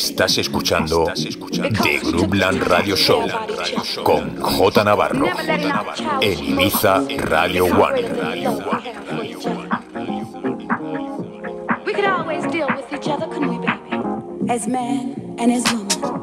Estás escuchando The Groupland Radio Show con J Navarro en Ibiza Radio One. We could always deal with each other, couldn't we, baby? As man and as woman.